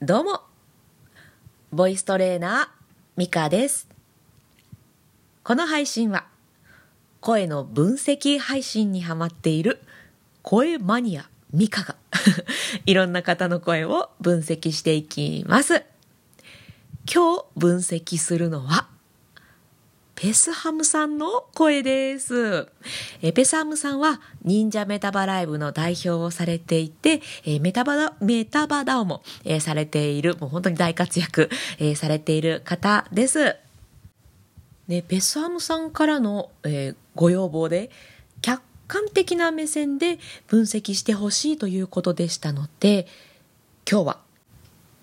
どうも、ボイストレーナー、ミカです。この配信は、声の分析配信にハマっている声マニア、ミカが、いろんな方の声を分析していきます。今日分析するのは、ペスハムさんの声です。えペスハムさんは忍者メタバライブの代表をされていて、えメタバダ、メタバダオも、えされている、もう本当に大活躍、えされている方です。で、ペスハムさんからの、えご要望で、客観的な目線で分析してほしいということでしたので、今日は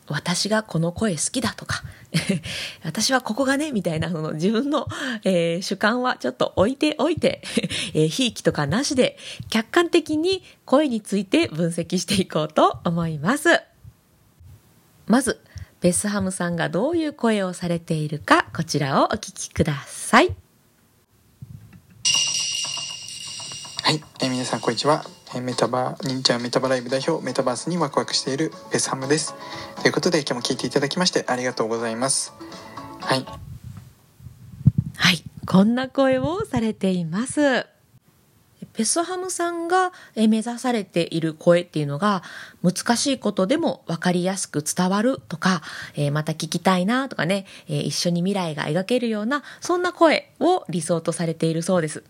私がこの声好きだとか、私はここがね、みたいなその自分の、えー主観はちょっと置いておいて、えー、ひいきとかなしで、客観的に声について分析していこうと思います。まず、ベスハムさんがどういう声をされているか、こちらをお聞きください。はい、えー皆さんこんにちは。メタバ忍者メタバライブ代表メタバースにワクワクしているベスハムです。ということで今日も聞いていただきましてありがとうございます。はい、はい、こんな声をされています。ペスハムさんがえ目指されている声っていうのが難しいことでも分かりやすく伝わるとか、えーまた聞きたいなとかね、えー一緒に未来が描けるようなそんな声を理想とされているそうです。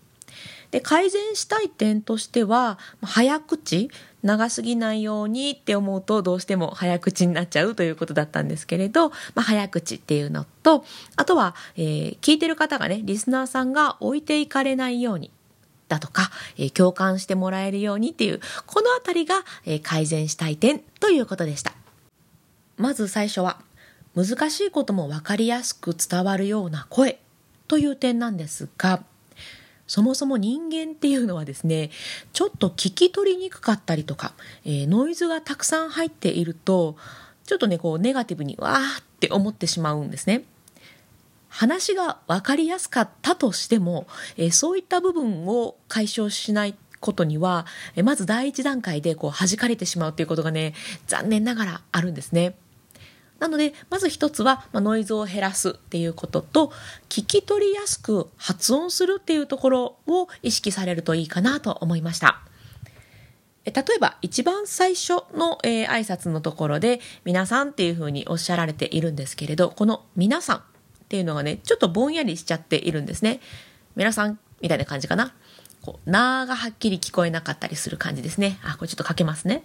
で改善したい点としては早口長すぎないようにって思うとどうしても早口になっちゃうということだったんですけれど、まあ、早口っていうのとあとは、えー聞いてる方がねリスナーさんが置いていかれないようにだとか、えー共感してもらえるようにっていうこのあたりが、えー改善したい点ということでした。まず最初は難しいことも分かりやすく伝わるような声という点なんですがそもそも人間っていうのはですねちょっと聞き取りにくかったりとか、えーノイズがたくさん入っているとちょっとねこうネガティブにわーって思ってしまうんですね。話が分かりやすかったとしても、えーそういった部分を解消しないことには、えーまず第一段階でこう弾かれてしまうということがね残念ながらあるんですね。なのでまず一つは、まあ、ノイズを減らすっていうことと聞き取りやすく発音するっていうところを意識されるといいかなと思いました。え例えば一番最初の、えー挨拶のところで「皆さん」っていうふうにおっしゃられているんですけれどこの「皆さん」っていうのがねちょっとぼんやりしちゃっているんですね。皆さんみたいな感じかな。こう、なーがはっきり聞こえなかったりする感じですね。あ、これちょっとかけますね。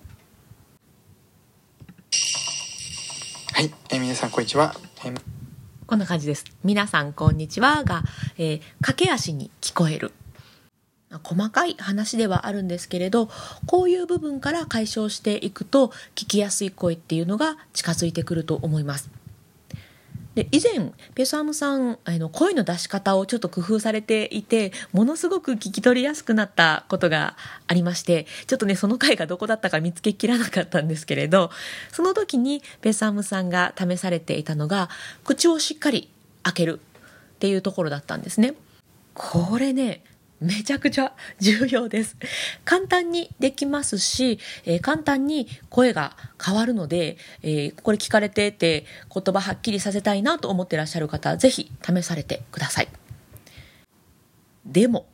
はい、えー皆さんこんにちは。えーこんな感じです。皆さん、こんにちはが、えー駆け足に聞こえる。細かい話ではあるんですけれど、こういう部分から解消していくと、聞きやすい声っていうのが近づいてくると思います。で以前ペソアムさんあの声の出し方をちょっと工夫されていてものすごく聞き取りやすくなったことがありましてちょっとねその回がどこだったか見つけきらなかったんですけれどその時にペソアムさんが試されていたのが口をしっかり開けるっていうところだったんですね。これねめちゃくちゃ重要です。簡単にできますし、えー簡単に声が変わるので、えーこれ聞かれてて言葉はっきりさせたいなと思ってらっしゃる方、ぜひ試されてください。でも、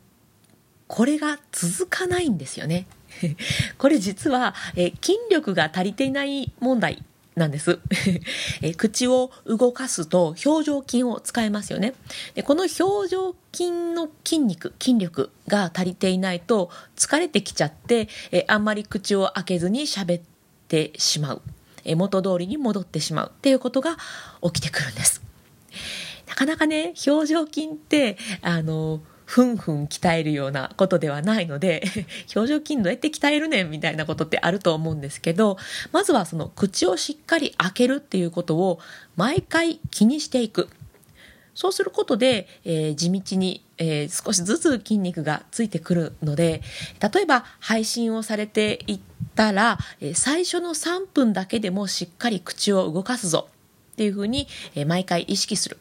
これが続かないんですよね。これ実は、えー筋力が足りていない問題なんです。え口を動かすと表情筋を使えますよね。でこの表情筋の筋肉、筋力が足りていないと疲れてきちゃって、えあんまり口を開けずに喋ってしまう。え元通りに戻ってしまうっていうことが起きてくるんです。なかなかね、表情筋って、あの、ふんふん鍛えるようなことではないので、表情筋どうやって鍛えるねんみたいなことってあると思うんですけど、まずはその口をしっかり開けるっていうことを毎回気にしていく。そうすることで、えー地道に、えー少しずつ筋肉がついてくるので、例えば配信をされていったら、えー最初の3分だけでもしっかり口を動かすぞっていうふうに、え毎回意識する。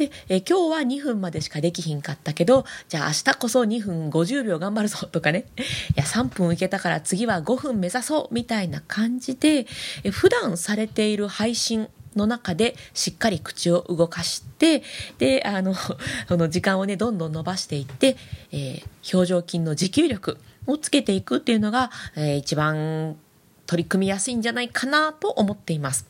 で、え今日は2分までしかできひんかったけど、じゃあ明日こそ2分50秒頑張るぞとかね。いや、3分いけたから次は5分目指そうみたいな感じで、え普段されている配信の中でしっかり口を動かして、で、あの、この時間をね、どんどん伸ばしていって、えー、表情筋の持久力をつけていくっていうのが、えー、一番取り組みやすいんじゃないかなと思っています。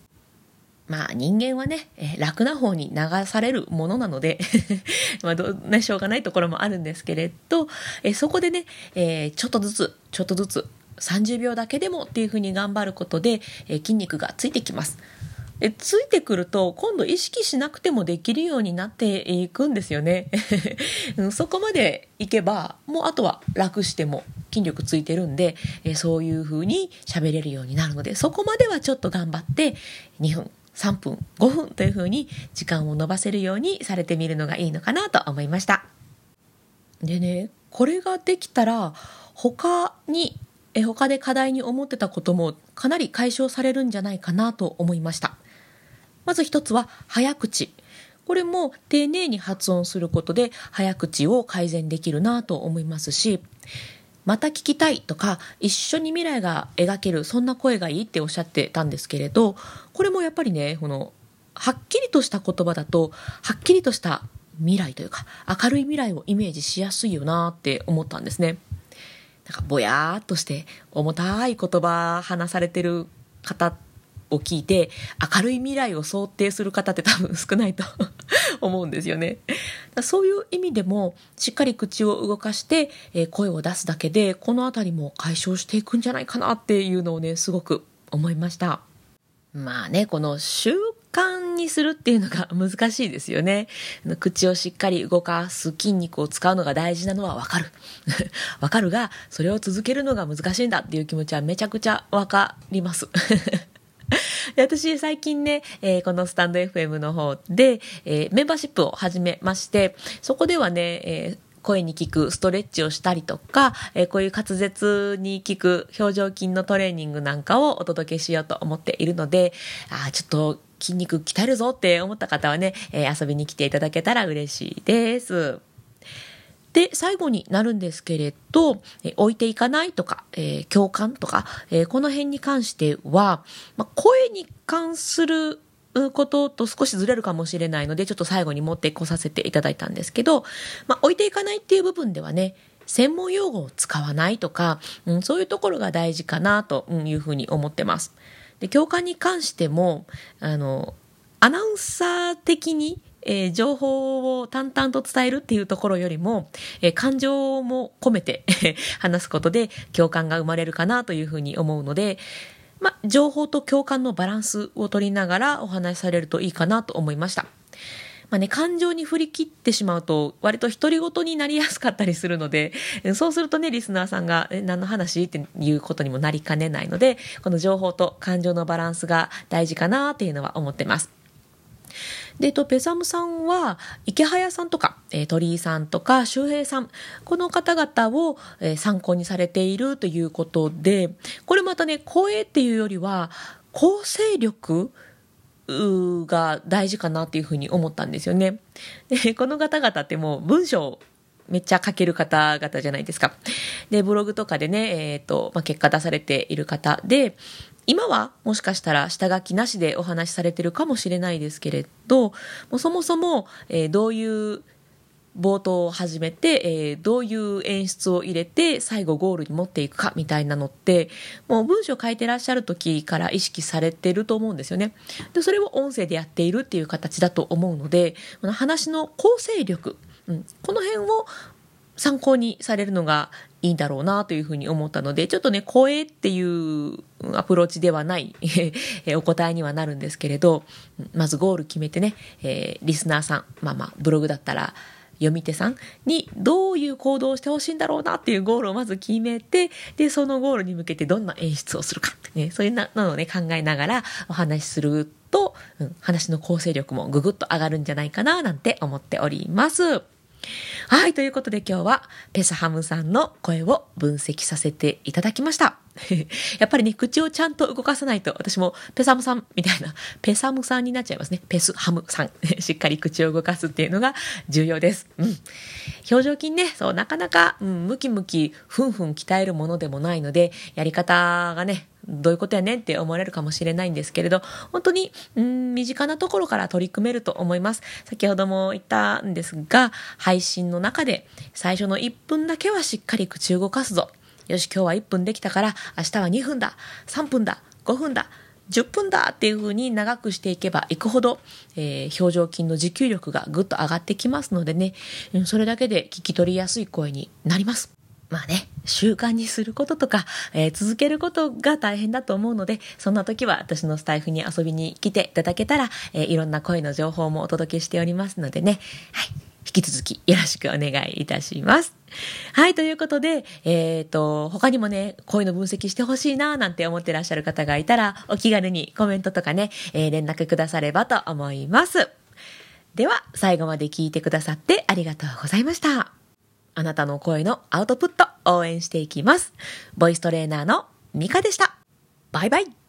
まあ人間はね、えー、楽な方に流されるものなので まあどんなしょうがないところもあるんですけれど、えー、そこでね、えー、ちょっとずつ、ちょっとずつ、30秒だけでもっていうふうに頑張ることで、え筋肉がついてきます。えついてくると今度意識しなくてもできるようになっていくんですよね そこまでいけばもうあとは楽しても筋力ついてるんで、えそういう風に喋れるようになるのでそこまではちょっと頑張って2分3分5分という風に時間を延ばせるようにされてみるのがいいのかなと思いました。でねこれができたら他にえ他で課題に思ってたこともかなり解消されるんじゃないかなと思いました。まず一つは早口。これも丁寧に発音することで早口を改善できるなと思いますしまた聞きたいとか一緒に未来が描けるそんな声がいいっておっしゃってたんですけれどこれもやっぱりねこのはっきりとした言葉だとはっきりとした未来というか明るい未来をイメージしやすいよなって思ったんですね。なんかぼやーっとして重たい言葉話されてる方を聞いて明るい未来を想定する方って多分少ないと 思うんですよね。そういう意味でもしっかり口を動かして、え声を出すだけでこの辺りも解消していくんじゃないかなっていうのをねすごく思いました。まあねこの習慣にするっていうのが 難しいですよね。口をしっかり動かす筋肉を使うのが大事なのはわかる。わかるが、それを続けるのが難しいんだっていう気持ちはめちゃくちゃわかります。で私最近ね、えー、このスタンド FM の方で、えー、メンバーシップを始めまして、そこではね、えー声に効くストレッチをしたりとか、えー、こういう滑舌に効く表情筋のトレーニングなんかをお届けしようと思っているので、ああちょっと筋肉鍛えるぞって思った方はね、えー、遊びに来ていただけたら嬉しいです。で、最後になるんですけれど、え置いていかないとか、えー、共感とか、えー、この辺に関しては、ま、声に関することと少しずれるかもしれないので、ちょっと最後に持ってこさせていただいたんですけど、ま、置いていかないっていう部分ではね、専門用語を使わないとか、うん、そういうところが大事かなというふうに思ってます。で、共感に関しても、あの、アナウンサー的にえー、情報を淡々と伝えるっていうところよりも、えー、感情も込めて話すことで共感が生まれるかなというふうに思うので、ま、情報と共感のバランスを取りながらお話しされるといいかなと思いました。まあね、感情に振り切ってしまうと、割と独り言になりやすかったりするので、そうするとね、リスナーさんが、え、何の話っていうことにもなりかねないので、この情報と感情のバランスが大事かなっていうのは思ってます。で、えっと、ペサムさんは、池早さんとか、えー、鳥居さんとか、周平さん、この方々を、えー、参考にされているということで、これまたね、声っていうよりは、構成力が大事かなっていうふうに思ったんですよね。で、この方々ってもう文章めっちゃ書ける方々じゃないですか。で、ブログとかでね、えっ、ー、と、まあ、結果出されている方で、今はもしかしたら下書きなしでお話しされてるかもしれないですけれど、もうそもそも、えー、どういう冒頭を始めて、えー、どういう演出を入れて最後ゴールに持っていくかみたいなのってもう文章書いてらっしゃる時から意識されてると思うんですよね。でそれを音声でやっているっていう形だと思うのでこの話の構成力、うん、この辺を参考にされるのがいいんだろうなというふうに思ったので、ちょっとね、声っていうアプローチではない お答えにはなるんですけれど、まずゴール決めてね、えー、リスナーさん、まあまあ、ブログだったら、読み手さんにどういう行動をしてほしいんだろうなっていうゴールをまず決めて、で、そのゴールに向けてどんな演出をするか、ね、そういうのをね、考えながらお話しすると、うん、話の構成力もぐぐっと上がるんじゃないかななんて思っております。はい、ということで今日はペサハムさんの声を分析させていただきました。やっぱりね、口をちゃんと動かさないと、私もペサムさんみたいな、ペサムさんになっちゃいますね。ペスハムさん。しっかり口を動かすっていうのが重要です。うん。表情筋ね、そう、なかなか、うん、ムキムキ、ふんふん鍛えるものでもないので、やり方がね、どういうことやねんって思われるかもしれないんですけれど、本当に、うん、身近なところから取り組めると思います。先ほども言ったんですが、配信の中で最初の1分だけはしっかり口動かすぞ。よし、今日は1分できたから、明日は2分だ、3分だ、5分だ、10分だっていう風に長くしていけばいくほど、えー、表情筋の持久力がぐっと上がってきますのでね、それだけで聞き取りやすい声になります。まあね、習慣にすることとか、えー、続けることが大変だと思うので、そんな時は私のスタイフに遊びに来ていただけたら、えー、いろんな声の情報もお届けしておりますのでね、はい。引き続きよろしくお願いいたします。はい、ということで、えっ、ー、と、他にもね、声の分析してほしいななんて思ってらっしゃる方がいたら、お気軽にコメントとかね、えー、連絡くださればと思います。では、最後まで聞いてくださってありがとうございました。あなたの声のアウトプット応援していきます。ボイストレーナーのミカでした。バイバイ。